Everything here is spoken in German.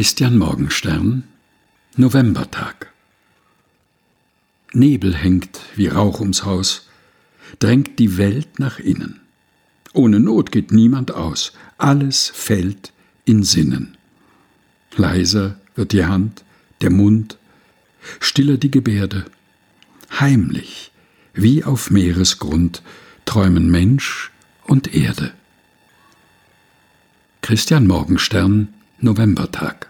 Christian Morgenstern Novembertag Nebel hängt wie Rauch ums Haus, drängt die Welt nach innen. Ohne Not geht niemand aus, alles fällt in Sinnen. Leiser wird die Hand, der Mund, stiller die Gebärde. Heimlich, wie auf Meeresgrund, träumen Mensch und Erde. Christian Morgenstern Novembertag.